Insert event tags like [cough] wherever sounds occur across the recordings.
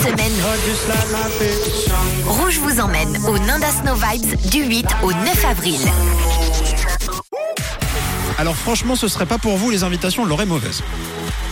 semaine, Rouge vous emmène au Nanda Snow Vibes du 8 au 9 avril. Alors franchement, ce serait pas pour vous les invitations, l'aurait mauvaise.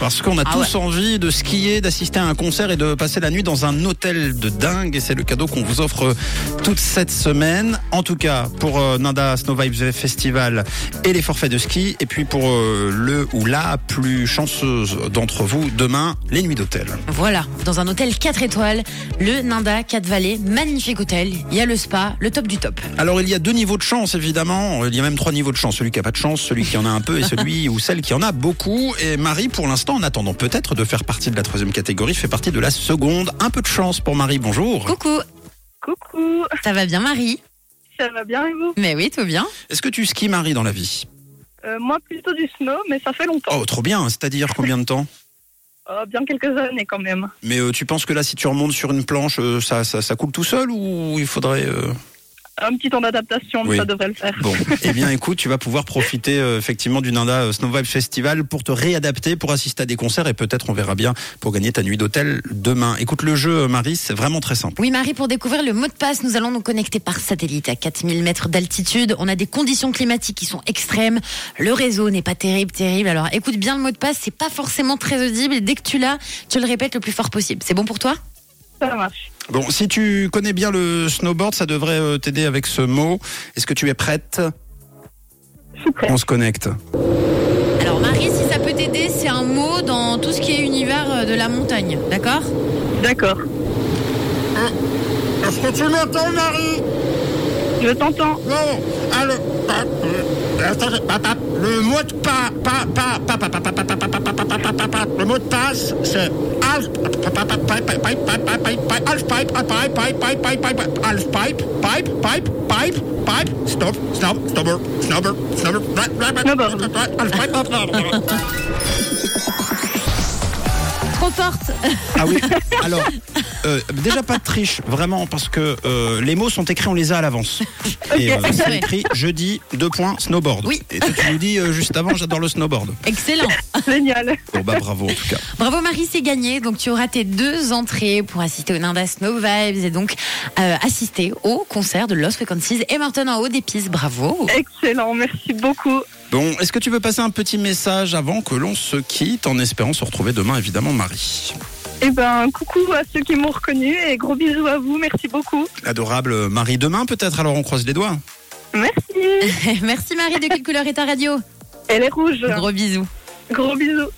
Parce qu'on a Ah tous envie de skier, d'assister à un concert et de passer la nuit dans un hôtel de dingue. Et c'est le cadeau qu'on vous offre toute cette semaine. En tout cas, pour euh, Nanda Snow Vibes Festival et les forfaits de ski. Et puis pour euh, le ou la plus chanceuse d'entre vous, demain, les nuits d'hôtel. Voilà, dans un hôtel 4 étoiles, le Ninda 4 Vallées, magnifique hôtel. Il y a le spa, le top du top. Alors il y a deux niveaux de chance évidemment, il y a même trois niveaux de chance, celui qui a pas de chance, celui qui en a un peu et [laughs] celui ou celle qui en a beaucoup. Et Marie pour l'instant en attendant peut-être de faire partie de la troisième catégorie fait partie de la seconde. Un peu de chance pour Marie, bonjour. Coucou, Coucou, ça va bien Marie? Ça va bien et vous? Mais oui, tout bien. Est-ce que tu skis Marie dans la vie? Euh, Moi plutôt du snow, mais ça fait longtemps. Oh trop bien, c'est-à-dire combien de temps? Euh, [laughs] bien quelques années quand même. Mais euh, tu penses que là si tu remontes sur une planche euh, ça, ça, ça coule tout seul ou il faudrait... euh, Un petit temps d'adaptation, mais Oui. ça devrait le faire. Bon, [laughs] eh bien écoute, tu vas pouvoir profiter euh, effectivement du Nanda euh, Snow Vibes Festival pour te réadapter, pour assister à des concerts et peut-être on verra bien pour gagner ta nuit d'hôtel demain. Écoute le jeu euh, Marie, c'est vraiment très simple. Oui Marie, pour découvrir le mot de passe, nous allons nous connecter par satellite à 4000 mètres d'altitude. On a des conditions climatiques qui sont extrêmes. Le réseau n'est pas terrible, terrible. Alors écoute bien le mot de passe, c'est pas forcément très audible. Et dès que tu l'as, tu le répètes le plus fort possible. C'est bon pour toi? Ça marche. Bon, si tu connais bien le snowboard, ça devrait euh, t'aider avec ce mot. Est-ce que tu es prête? Je suis prête. On se connecte. Alors Marie, si ça peut t'aider, c'est un mot dans tout ce qui est univers euh, de la montagne, d'accord? D'accord. Est-ce que tu m'entends, Marie? Je t'entends. Non. Alors, le mot de passe, le mot pipe, half pipe, pipe, pipe, pipe, pipe, stop, stop, stopper, snubber, snubber, pipe, Trop forte Ah oui. [laughs] Alors, euh, déjà pas de triche, vraiment, parce que euh, les mots sont écrits, on les a à l'avance. [laughs] Et euh, c'est écrit jeudi, deux points, snowboard. Oui. Et toi, tu nous dis euh, juste avant, j'adore le snowboard. Excellent [laughs] Génial. Bon bah bravo en tout cas. Bravo Marie, c'est gagné. Donc tu auras tes deux entrées pour assister au Ninda Snow Vibes et donc euh, assister au concert de Lost Frequencies et Martin en haut des pistes. Bravo. Excellent. Merci beaucoup. Bon, est-ce que tu veux passer un petit message avant que l'on se quitte en espérant se retrouver demain évidemment Marie Eh ben, coucou à ceux qui m'ont reconnu et gros bisous à vous. Merci beaucoup. Adorable Marie, demain peut-être alors on croise les doigts. Merci. [laughs] Merci Marie. De quelle couleur est ta radio Elle est rouge. Gros bisous. Gros bisous.